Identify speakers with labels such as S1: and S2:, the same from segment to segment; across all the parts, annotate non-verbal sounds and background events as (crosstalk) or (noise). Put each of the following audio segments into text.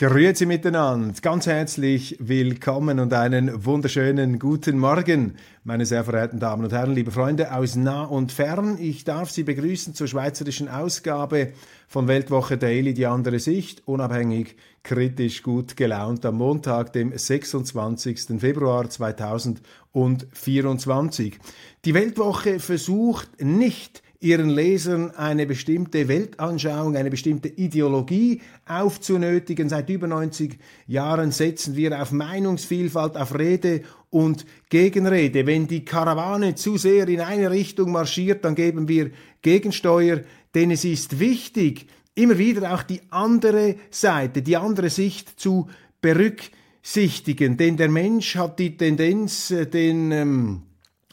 S1: Grüezi miteinander, ganz herzlich willkommen und einen wunderschönen guten Morgen, meine sehr verehrten Damen und Herren, liebe Freunde aus nah und fern. Ich darf Sie begrüßen zur schweizerischen Ausgabe von Weltwoche Daily, die andere Sicht, unabhängig, kritisch, gut gelaunt, am Montag, dem 26. Februar 2024. Die Weltwoche versucht nicht, ihren Lesern eine bestimmte Weltanschauung, eine bestimmte Ideologie aufzunötigen. Seit über 90 Jahren setzen wir auf Meinungsvielfalt, auf Rede und Gegenrede. Wenn die Karawane zu sehr in eine Richtung marschiert, dann geben wir Gegensteuer, denn es ist wichtig, immer wieder auch die andere Seite, die andere Sicht zu berücksichtigen. Denn der Mensch hat die Tendenz, äh, den ähm,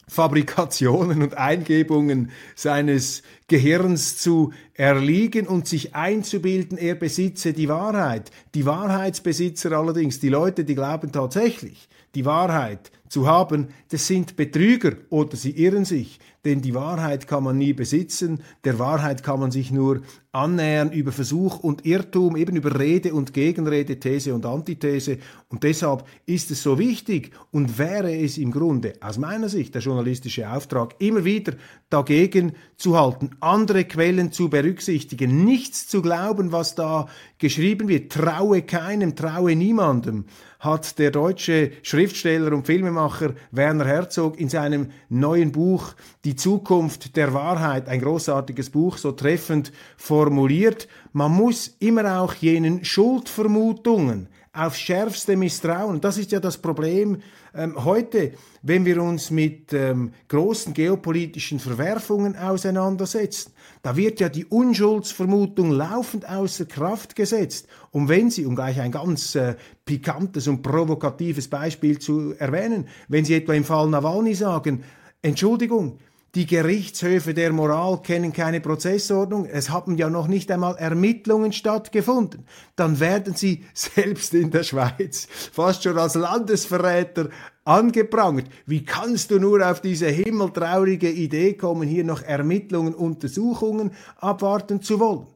S1: Fabrikationen und Eingebungen seines Gehirns zu erliegen und sich einzubilden, er besitze die Wahrheit. Die Wahrheitsbesitzer allerdings, die Leute, die glauben tatsächlich, die Wahrheit zu haben, das sind Betrüger oder sie irren sich, denn die Wahrheit kann man nie besitzen, der Wahrheit kann man sich nur annähern über Versuch und Irrtum, eben über Rede und Gegenrede, These und Antithese. Und deshalb ist es so wichtig und wäre es im Grunde aus meiner Sicht der journalistische Auftrag, immer wieder dagegen zu halten, andere Quellen zu berücksichtigen, nichts zu glauben, was da geschrieben wird. Traue keinem, traue niemandem hat der deutsche Schriftsteller und Filmemacher Werner Herzog in seinem neuen Buch Die Zukunft der Wahrheit, ein großartiges Buch, so treffend formuliert. Man muss immer auch jenen Schuldvermutungen aufs schärfste misstrauen. Das ist ja das Problem ähm, heute, wenn wir uns mit ähm, großen geopolitischen Verwerfungen auseinandersetzen. Da wird ja die Unschuldsvermutung laufend außer Kraft gesetzt. Und wenn Sie, um gleich ein ganz äh, pikantes und provokatives Beispiel zu erwähnen, wenn Sie etwa im Fall Nawalny sagen, Entschuldigung, die Gerichtshöfe der Moral kennen keine Prozessordnung. Es haben ja noch nicht einmal Ermittlungen stattgefunden. Dann werden sie (laughs) selbst in der Schweiz fast schon als Landesverräter angeprangert. Wie kannst du nur auf diese himmeltraurige Idee kommen, hier noch Ermittlungen, Untersuchungen abwarten zu wollen?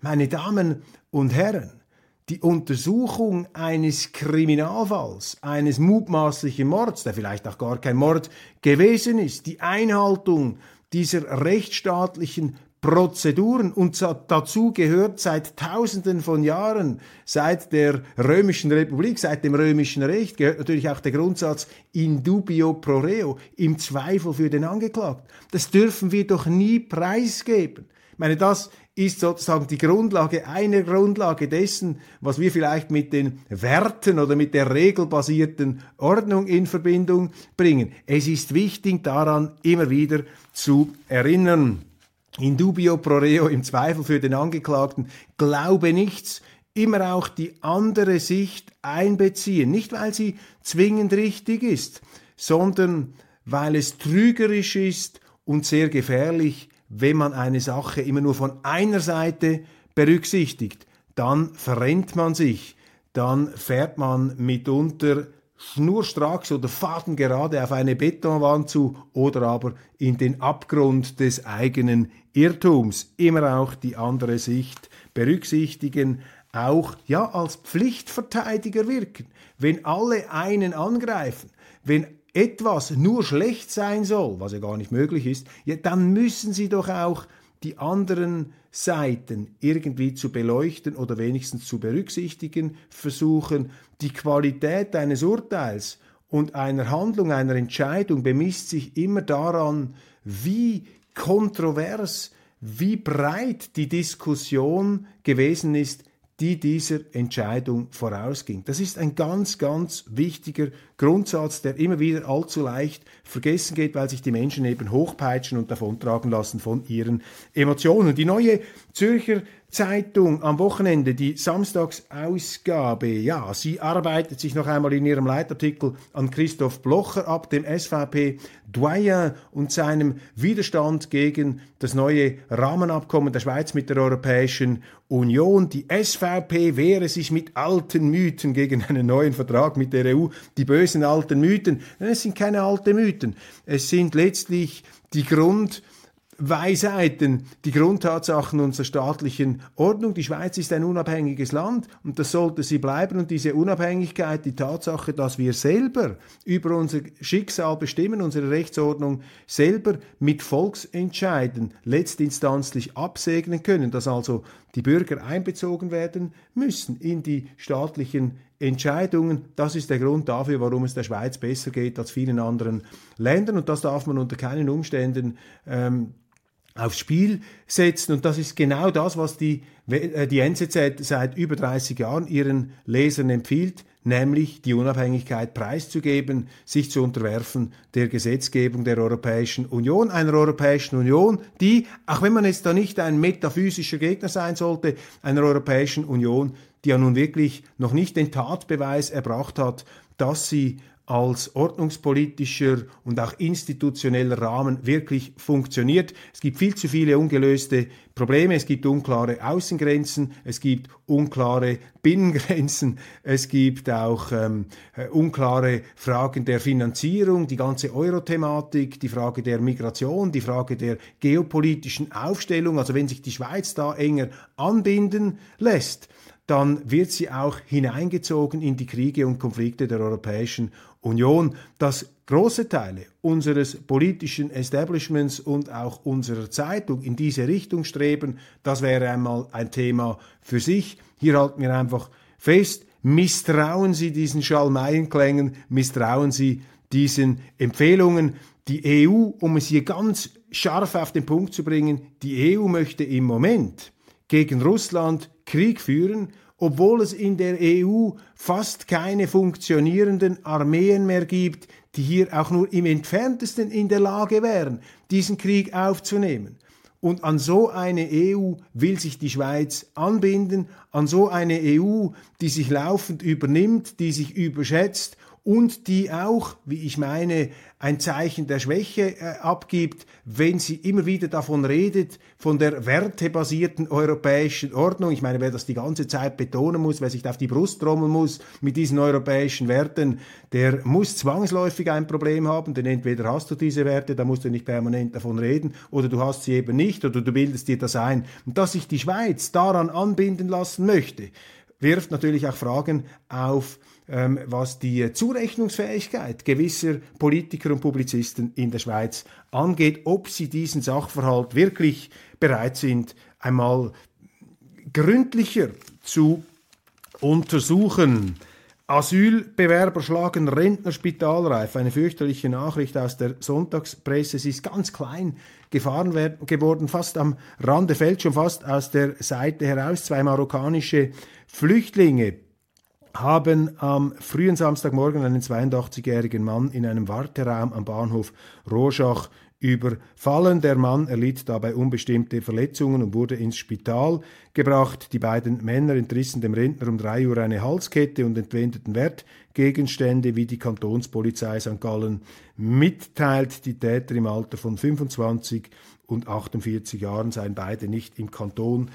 S1: Meine Damen und Herren, die Untersuchung eines Kriminalfalls, eines mutmaßlichen Mords, der vielleicht auch gar kein Mord gewesen ist, die Einhaltung dieser rechtsstaatlichen Prozeduren und dazu gehört seit Tausenden von Jahren, seit der Römischen Republik, seit dem römischen Recht, gehört natürlich auch der Grundsatz in dubio pro reo, im Zweifel für den Angeklagten. Das dürfen wir doch nie preisgeben. Meine, das ist sozusagen die Grundlage, eine Grundlage dessen, was wir vielleicht mit den Werten oder mit der regelbasierten Ordnung in Verbindung bringen. Es ist wichtig, daran immer wieder zu erinnern. In dubio pro reo, im Zweifel für den Angeklagten, glaube nichts, immer auch die andere Sicht einbeziehen. Nicht, weil sie zwingend richtig ist, sondern weil es trügerisch ist und sehr gefährlich, wenn man eine Sache immer nur von einer Seite berücksichtigt, dann verrennt man sich, dann fährt man mitunter schnurstracks oder fadengerade auf eine Betonwand zu oder aber in den Abgrund des eigenen Irrtums. Immer auch die andere Sicht berücksichtigen, auch ja als Pflichtverteidiger wirken. Wenn alle einen angreifen, wenn etwas nur schlecht sein soll, was ja gar nicht möglich ist, ja, dann müssen Sie doch auch die anderen Seiten irgendwie zu beleuchten oder wenigstens zu berücksichtigen versuchen. Die Qualität eines Urteils und einer Handlung, einer Entscheidung bemisst sich immer daran, wie kontrovers, wie breit die Diskussion gewesen ist, die dieser Entscheidung vorausging. Das ist ein ganz, ganz wichtiger Grundsatz, der immer wieder allzu leicht vergessen geht, weil sich die Menschen eben hochpeitschen und davontragen lassen von ihren Emotionen. Die neue Zürcher Zeitung am Wochenende, die Samstagsausgabe, ja, sie arbeitet sich noch einmal in ihrem Leitartikel an Christoph Blocher ab, dem SVP Doyen und seinem Widerstand gegen das neue Rahmenabkommen der Schweiz mit der Europäischen Union. Die SVP wehre sich mit alten Mythen gegen einen neuen Vertrag mit der EU. Die bösen alten Mythen. Es sind keine alten Mythen. Es sind letztlich die Grund, Weisheiten, die Grundtatsachen unserer staatlichen Ordnung. Die Schweiz ist ein unabhängiges Land und das sollte sie bleiben. Und diese Unabhängigkeit, die Tatsache, dass wir selber über unser Schicksal bestimmen, unsere Rechtsordnung selber mit Volksentscheiden letztinstanzlich absegnen können, dass also die Bürger einbezogen werden müssen in die staatlichen Entscheidungen. Das ist der Grund dafür, warum es der Schweiz besser geht als vielen anderen Ländern. Und das darf man unter keinen Umständen ähm, aufs Spiel setzen. Und das ist genau das, was die, äh, die NZZ seit über 30 Jahren ihren Lesern empfiehlt, nämlich die Unabhängigkeit preiszugeben, sich zu unterwerfen der Gesetzgebung der Europäischen Union, einer Europäischen Union, die, auch wenn man jetzt da nicht ein metaphysischer Gegner sein sollte, einer Europäischen Union, die ja nun wirklich noch nicht den Tatbeweis erbracht hat, dass sie als ordnungspolitischer und auch institutioneller Rahmen wirklich funktioniert. Es gibt viel zu viele ungelöste Probleme, es gibt unklare Außengrenzen, es gibt unklare Binnengrenzen, es gibt auch ähm, äh, unklare Fragen der Finanzierung, die ganze Euro-Thematik, die Frage der Migration, die Frage der geopolitischen Aufstellung. Also wenn sich die Schweiz da enger anbinden lässt, dann wird sie auch hineingezogen in die Kriege und Konflikte der Europäischen Union, dass große Teile unseres politischen Establishments und auch unserer Zeitung in diese Richtung streben, das wäre einmal ein Thema für sich. Hier halten wir einfach fest, misstrauen Sie diesen Schalmeienklängen, misstrauen Sie diesen Empfehlungen. Die EU, um es hier ganz scharf auf den Punkt zu bringen, die EU möchte im Moment gegen Russland Krieg führen, obwohl es in der EU fast keine funktionierenden Armeen mehr gibt, die hier auch nur im entferntesten in der Lage wären, diesen Krieg aufzunehmen. Und an so eine EU will sich die Schweiz anbinden, an so eine EU, die sich laufend übernimmt, die sich überschätzt und die auch, wie ich meine, ein Zeichen der Schwäche äh, abgibt, wenn sie immer wieder davon redet, von der wertebasierten europäischen Ordnung. Ich meine, wer das die ganze Zeit betonen muss, wer sich auf die Brust trommeln muss mit diesen europäischen Werten, der muss zwangsläufig ein Problem haben, denn entweder hast du diese Werte, da musst du nicht permanent davon reden, oder du hast sie eben nicht, oder du bildest dir das ein. Und dass sich die Schweiz daran anbinden lassen möchte, wirft natürlich auch Fragen auf, ähm, was die Zurechnungsfähigkeit gewisser Politiker und Publizisten in der Schweiz angeht, ob sie diesen Sachverhalt wirklich bereit sind, einmal gründlicher zu untersuchen. Asylbewerber schlagen Rentnerspitalreif. Eine fürchterliche Nachricht aus der Sonntagspresse. Sie ist ganz klein gefahren geworden, fast am Rande, fällt schon fast aus der Seite heraus. Zwei marokkanische Flüchtlinge haben am frühen Samstagmorgen einen 82-jährigen Mann in einem Warteraum am Bahnhof Rorschach überfallen. Der Mann erlitt dabei unbestimmte Verletzungen und wurde ins Spital gebracht. Die beiden Männer entrissen dem Rentner um drei Uhr eine Halskette und entwendeten Wertgegenstände, wie die Kantonspolizei St. Gallen mitteilt. Die Täter im Alter von 25 und 48 Jahren seien beide nicht im Kanton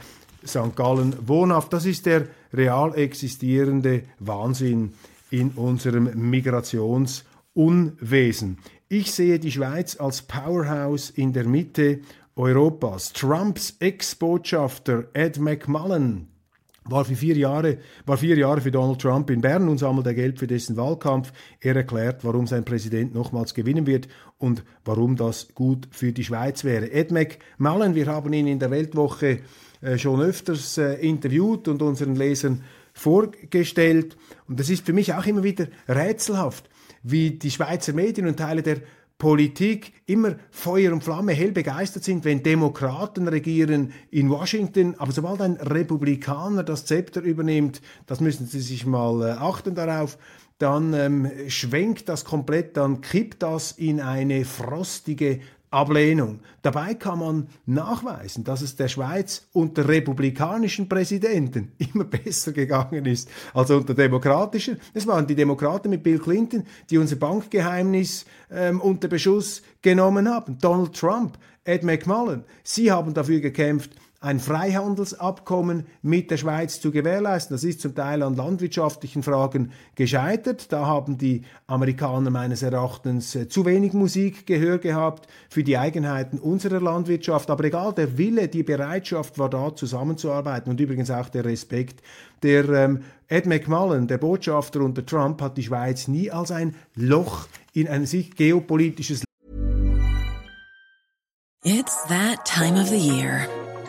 S1: St. Gallen wohnhaft. Das ist der real existierende Wahnsinn in unserem Migrationsunwesen. Ich sehe die Schweiz als Powerhouse in der Mitte Europas. Trumps Ex-Botschafter Ed McMullen war für vier Jahre, war vier Jahre für Donald Trump in Bern und sammelt er Geld für dessen Wahlkampf. Er erklärt, warum sein Präsident nochmals gewinnen wird und warum das gut für die Schweiz wäre. Ed McMullen, wir haben ihn in der Weltwoche schon öfters äh, interviewt und unseren Lesern vorgestellt. Und das ist für mich auch immer wieder rätselhaft, wie die Schweizer Medien und Teile der Politik immer Feuer und Flamme hell begeistert sind, wenn Demokraten regieren in Washington, aber sobald ein Republikaner das Zepter übernimmt, das müssen Sie sich mal äh, achten darauf, dann ähm, schwenkt das komplett, dann kippt das in eine frostige Ablehnung. Dabei kann man nachweisen, dass es der Schweiz unter republikanischen Präsidenten (laughs) immer besser gegangen ist als unter demokratischen. Es waren die Demokraten mit Bill Clinton, die unser Bankgeheimnis ähm, unter Beschuss genommen haben. Donald Trump, Ed McMullen, sie haben dafür gekämpft, ein Freihandelsabkommen mit der Schweiz zu gewährleisten. Das ist zum Teil an landwirtschaftlichen Fragen gescheitert. Da haben die Amerikaner meines Erachtens äh, zu wenig Musikgehör gehabt für die Eigenheiten unserer Landwirtschaft. Aber egal, der Wille, die Bereitschaft war da, zusammenzuarbeiten und übrigens auch der Respekt. Der ähm, Ed McMullen, der Botschafter unter Trump, hat die Schweiz nie als ein Loch in ein sich geopolitisches
S2: It's that time of the year.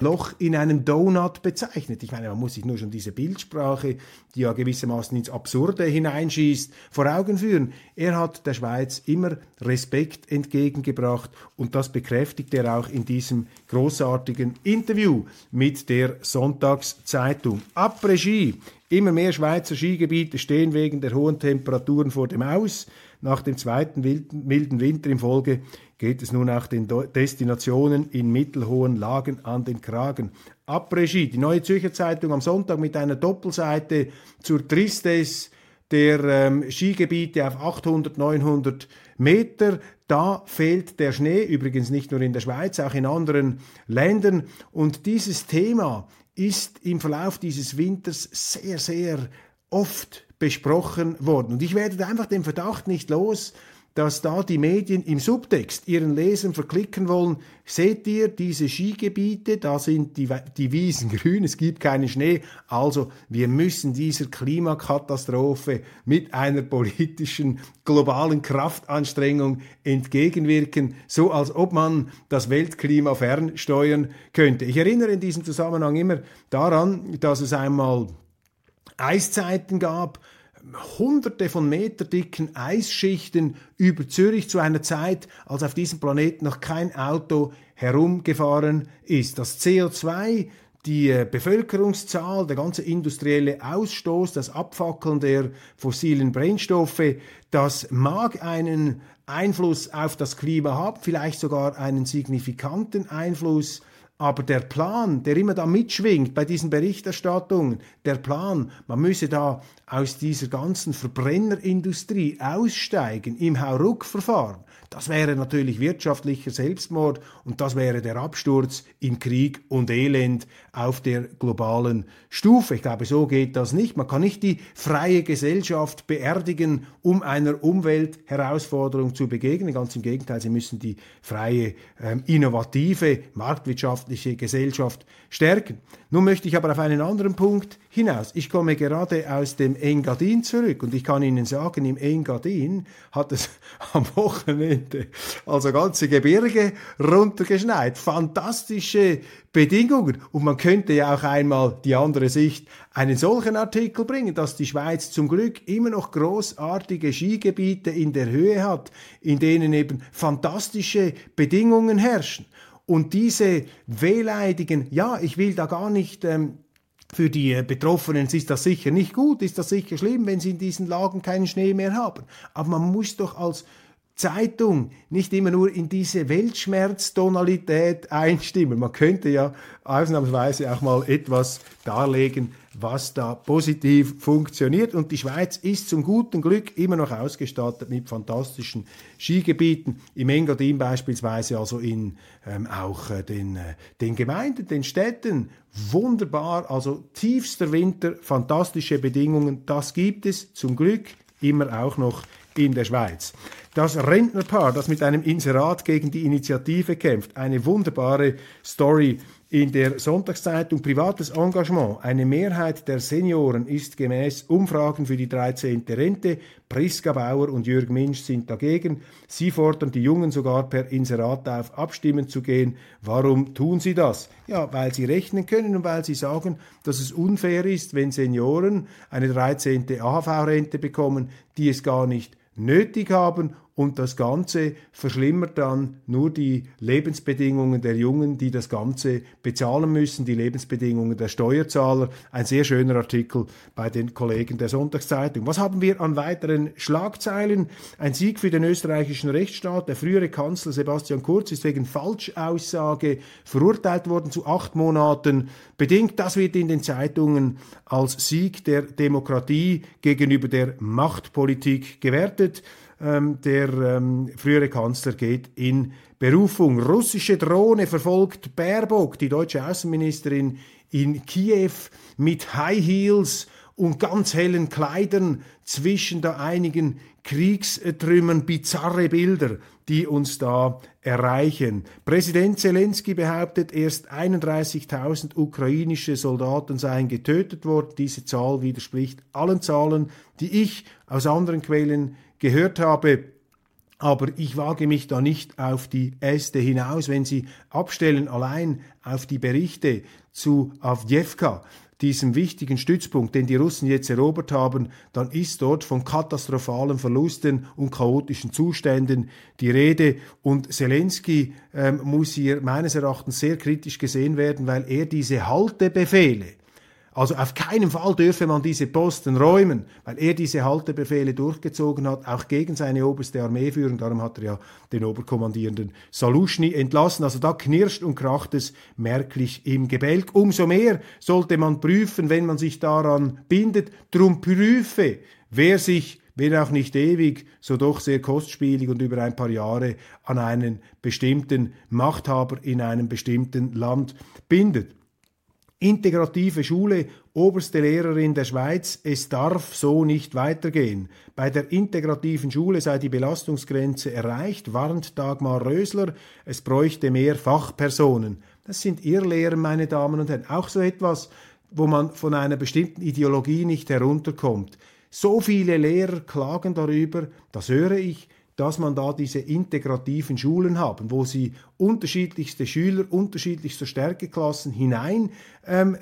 S1: Loch in einem Donut bezeichnet. Ich meine, man muss sich nur schon diese Bildsprache, die ja gewissermaßen ins Absurde hineinschießt, vor Augen führen. Er hat der Schweiz immer Respekt entgegengebracht und das bekräftigt er auch in diesem großartigen Interview mit der Sonntagszeitung. Après-Ski. Immer mehr Schweizer Skigebiete stehen wegen der hohen Temperaturen vor dem Aus. Nach dem zweiten milden Winter in Folge geht es nun auch den Destinationen in mittelhohen Lagen an den Kragen. Après-Ski, die Neue Zürcher Zeitung am Sonntag mit einer Doppelseite zur Tristesse der ähm, Skigebiete auf 800, 900 Meter. Da fehlt der Schnee, übrigens nicht nur in der Schweiz, auch in anderen Ländern. Und dieses Thema ist im Verlauf dieses Winters sehr, sehr oft besprochen worden. Und ich werde einfach den Verdacht nicht los, dass da die Medien im Subtext ihren Lesern verklicken wollen, seht ihr diese Skigebiete, da sind die, die Wiesen grün, es gibt keinen Schnee, also wir müssen dieser Klimakatastrophe mit einer politischen globalen Kraftanstrengung entgegenwirken, so als ob man das Weltklima fernsteuern könnte. Ich erinnere in diesem Zusammenhang immer daran, dass es einmal Eiszeiten gab, hunderte von Meter dicken Eisschichten über Zürich zu einer Zeit, als auf diesem Planeten noch kein Auto herumgefahren ist. Das CO2 die äh, Bevölkerungszahl, der ganze industrielle Ausstoß, das Abfackeln der fossilen Brennstoffe, das mag einen Einfluss auf das Klima haben, vielleicht sogar einen signifikanten Einfluss aber der Plan, der immer da mitschwingt bei diesen Berichterstattungen, der Plan, man müsse da aus dieser ganzen Verbrennerindustrie aussteigen im Hauruck-Verfahren, das wäre natürlich wirtschaftlicher Selbstmord und das wäre der Absturz in Krieg und Elend auf der globalen Stufe. Ich glaube, so geht das nicht. Man kann nicht die freie Gesellschaft beerdigen, um einer Umweltherausforderung zu begegnen. Ganz im Gegenteil, sie müssen die freie, ähm, innovative, marktwirtschaftliche Gesellschaft stärken. Nun möchte ich aber auf einen anderen Punkt hinaus. Ich komme gerade aus dem Engadin zurück und ich kann Ihnen sagen, im Engadin hat es (laughs) am Wochenende also ganze Gebirge runtergeschneit. Fantastische Bedingungen. Und man könnte ja auch einmal die andere Sicht einen solchen Artikel bringen, dass die Schweiz zum Glück immer noch großartige Skigebiete in der Höhe hat, in denen eben fantastische Bedingungen herrschen. Und diese wehleidigen, ja, ich will da gar nicht ähm, für die äh, Betroffenen ist das sicher nicht gut, ist das sicher schlimm, wenn sie in diesen Lagen keinen Schnee mehr haben. Aber man muss doch als Zeitung nicht immer nur in diese Weltschmerztonalität einstimmen. Man könnte ja ausnahmsweise auch mal etwas darlegen, was da positiv funktioniert. Und die Schweiz ist zum guten Glück immer noch ausgestattet mit fantastischen Skigebieten. Im Engadin beispielsweise, also in ähm, auch äh, den, äh, den Gemeinden, den Städten. Wunderbar, also tiefster Winter, fantastische Bedingungen. Das gibt es zum Glück immer auch noch in der Schweiz. Das Rentnerpaar, das mit einem Inserat gegen die Initiative kämpft, eine wunderbare Story in der Sonntagszeitung Privates Engagement. Eine Mehrheit der Senioren ist gemäß Umfragen für die 13. Rente. Priska Bauer und Jürg Minsch sind dagegen. Sie fordern die Jungen sogar per Inserat auf, abstimmen zu gehen. Warum tun sie das? Ja, weil sie rechnen können und weil sie sagen, dass es unfair ist, wenn Senioren eine 13. AHV-Rente bekommen, die es gar nicht nötig haben und das Ganze verschlimmert dann nur die Lebensbedingungen der Jungen, die das Ganze bezahlen müssen, die Lebensbedingungen der Steuerzahler. Ein sehr schöner Artikel bei den Kollegen der Sonntagszeitung. Was haben wir an weiteren Schlagzeilen? Ein Sieg für den österreichischen Rechtsstaat. Der frühere Kanzler Sebastian Kurz ist wegen Falschaussage verurteilt worden zu acht Monaten. Bedingt, das wird in den Zeitungen als Sieg der Demokratie gegenüber der Machtpolitik gewertet. Ähm, der ähm, frühere Kanzler geht in Berufung. Russische Drohne verfolgt Baerbock, die deutsche Außenministerin in Kiew mit High Heels und ganz hellen Kleidern zwischen da einigen Kriegstrümmern, bizarre Bilder, die uns da erreichen. Präsident Zelensky behauptet, erst 31.000 ukrainische Soldaten seien getötet worden. Diese Zahl widerspricht allen Zahlen, die ich aus anderen Quellen gehört habe. Aber ich wage mich da nicht auf die Äste hinaus, wenn Sie abstellen allein auf die Berichte zu Avdjevka, diesem wichtigen Stützpunkt, den die Russen jetzt erobert haben, dann ist dort von katastrophalen Verlusten und chaotischen Zuständen die Rede. Und Zelensky ähm, muss hier meines Erachtens sehr kritisch gesehen werden, weil er diese Haltebefehle, also auf keinen Fall dürfe man diese Posten räumen, weil er diese Haltebefehle durchgezogen hat, auch gegen seine oberste Armeeführung. Darum hat er ja den Oberkommandierenden Saluschny entlassen. Also da knirscht und kracht es merklich im Gebälk. Umso mehr sollte man prüfen, wenn man sich daran bindet. Drum prüfe, wer sich wenn auch nicht ewig, so doch sehr kostspielig und über ein paar Jahre an einen bestimmten Machthaber in einem bestimmten Land bindet. Integrative Schule, oberste Lehrerin der Schweiz, es darf so nicht weitergehen. Bei der integrativen Schule sei die Belastungsgrenze erreicht, warnt Dagmar Rösler, es bräuchte mehr Fachpersonen. Das sind Irrlehren, meine Damen und Herren. Auch so etwas, wo man von einer bestimmten Ideologie nicht herunterkommt. So viele Lehrer klagen darüber, das höre ich, dass man da diese integrativen Schulen haben, wo sie unterschiedlichste Schüler, unterschiedlichster Stärkeklassen hinein ähm,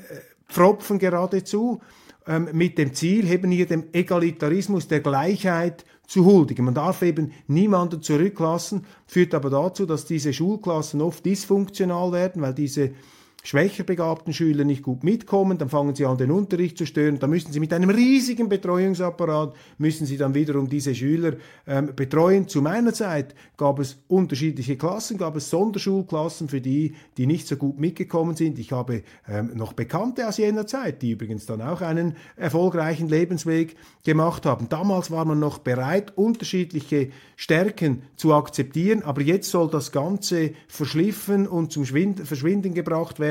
S1: pfropfen geradezu, ähm, mit dem Ziel, eben hier dem Egalitarismus der Gleichheit zu huldigen. Man darf eben niemanden zurücklassen, führt aber dazu, dass diese Schulklassen oft dysfunktional werden, weil diese schwächer begabten Schüler nicht gut mitkommen, dann fangen sie an, den Unterricht zu stören, dann müssen sie mit einem riesigen Betreuungsapparat, müssen sie dann wiederum diese Schüler ähm, betreuen. Zu meiner Zeit gab es unterschiedliche Klassen, gab es Sonderschulklassen für die, die nicht so gut mitgekommen sind. Ich habe ähm, noch Bekannte aus jener Zeit, die übrigens dann auch einen erfolgreichen Lebensweg gemacht haben. Damals war man noch bereit, unterschiedliche Stärken zu akzeptieren, aber jetzt soll das Ganze verschliffen und zum Schwind Verschwinden gebracht werden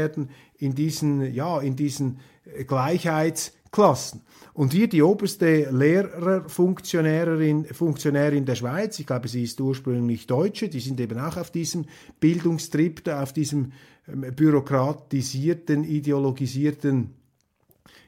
S1: in diesen, ja, in diesen äh, Gleichheitsklassen. Und hier die oberste Lehrerfunktionärin Funktionärin der Schweiz, ich glaube, sie ist ursprünglich Deutsche, die sind eben auch auf diesem Bildungstrip, auf diesem ähm, bürokratisierten, ideologisierten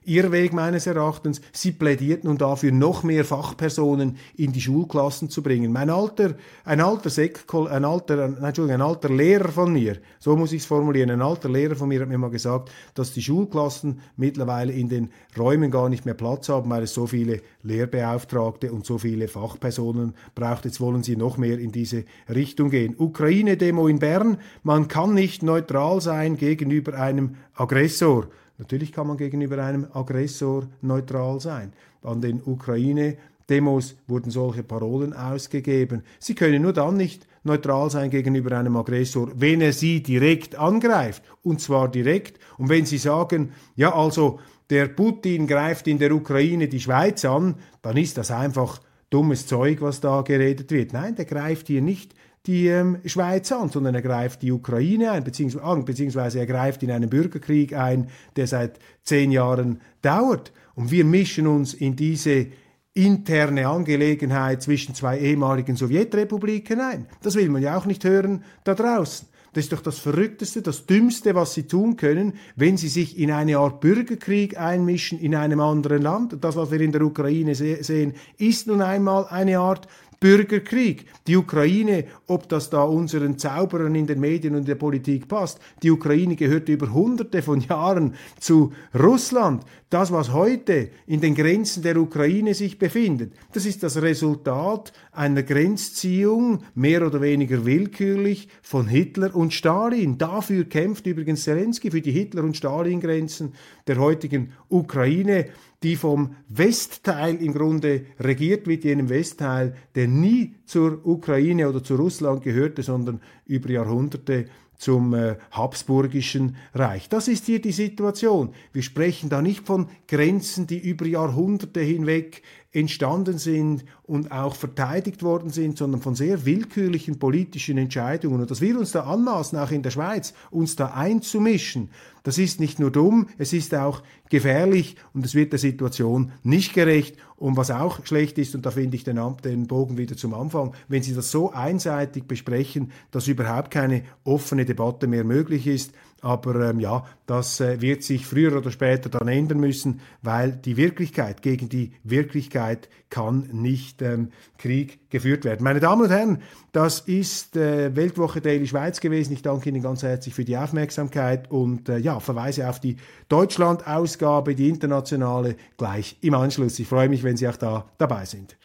S1: Irrweg meines Erachtens. Sie plädiert nun dafür, noch mehr Fachpersonen in die Schulklassen zu bringen. Mein alter, ein alter Sekol, ein alter, Entschuldigung, ein alter Lehrer von mir, so muss ich es formulieren, ein alter Lehrer von mir hat mir mal gesagt, dass die Schulklassen mittlerweile in den Räumen gar nicht mehr Platz haben, weil es so viele Lehrbeauftragte und so viele Fachpersonen braucht. Jetzt wollen sie noch mehr in diese Richtung gehen. Ukraine-Demo in Bern. Man kann nicht neutral sein gegenüber einem Aggressor. Natürlich kann man gegenüber einem Aggressor neutral sein. An den Ukraine Demos wurden solche Parolen ausgegeben. Sie können nur dann nicht neutral sein gegenüber einem Aggressor, wenn er sie direkt angreift. Und zwar direkt. Und wenn Sie sagen, ja, also der Putin greift in der Ukraine die Schweiz an, dann ist das einfach dummes Zeug, was da geredet wird. Nein, der greift hier nicht die ähm, Schweiz an, sondern er greift die Ukraine ein, beziehungsweise, beziehungsweise er greift in einen Bürgerkrieg ein, der seit zehn Jahren dauert. Und wir mischen uns in diese interne Angelegenheit zwischen zwei ehemaligen Sowjetrepubliken ein. Das will man ja auch nicht hören da draußen. Das ist doch das Verrückteste, das Dümmste, was sie tun können, wenn sie sich in eine Art Bürgerkrieg einmischen in einem anderen Land. Das, was wir in der Ukraine sehen, ist nun einmal eine Art Bürgerkrieg. Die Ukraine, ob das da unseren Zauberern in den Medien und der Politik passt, die Ukraine gehört über hunderte von Jahren zu Russland. Das, was heute in den Grenzen der Ukraine sich befindet, das ist das Resultat einer Grenzziehung, mehr oder weniger willkürlich, von Hitler und Stalin. Dafür kämpft übrigens Zelensky für die Hitler- und Stalin-Grenzen der heutigen Ukraine die vom Westteil im Grunde regiert wird, jenem Westteil, der nie zur Ukraine oder zu Russland gehörte, sondern über Jahrhunderte zum äh, Habsburgischen Reich. Das ist hier die Situation. Wir sprechen da nicht von Grenzen, die über Jahrhunderte hinweg entstanden sind und auch verteidigt worden sind, sondern von sehr willkürlichen politischen Entscheidungen. Und dass wir uns da anmaßen, auch in der Schweiz, uns da einzumischen, das ist nicht nur dumm, es ist auch gefährlich und es wird der Situation nicht gerecht. Und was auch schlecht ist, und da finde ich den, den Bogen wieder zum Anfang, wenn Sie das so einseitig besprechen, dass überhaupt keine offene Debatte mehr möglich ist, aber ähm, ja, das äh, wird sich früher oder später dann ändern müssen, weil die Wirklichkeit gegen die Wirklichkeit kann nicht ähm, Krieg geführt werden. Meine Damen und Herren, das ist äh, Weltwoche Daily Schweiz gewesen. Ich danke Ihnen ganz herzlich für die Aufmerksamkeit und äh, ja, verweise auf die Deutschland-Ausgabe, die internationale, gleich im Anschluss. Ich freue mich, wenn Sie auch da dabei sind.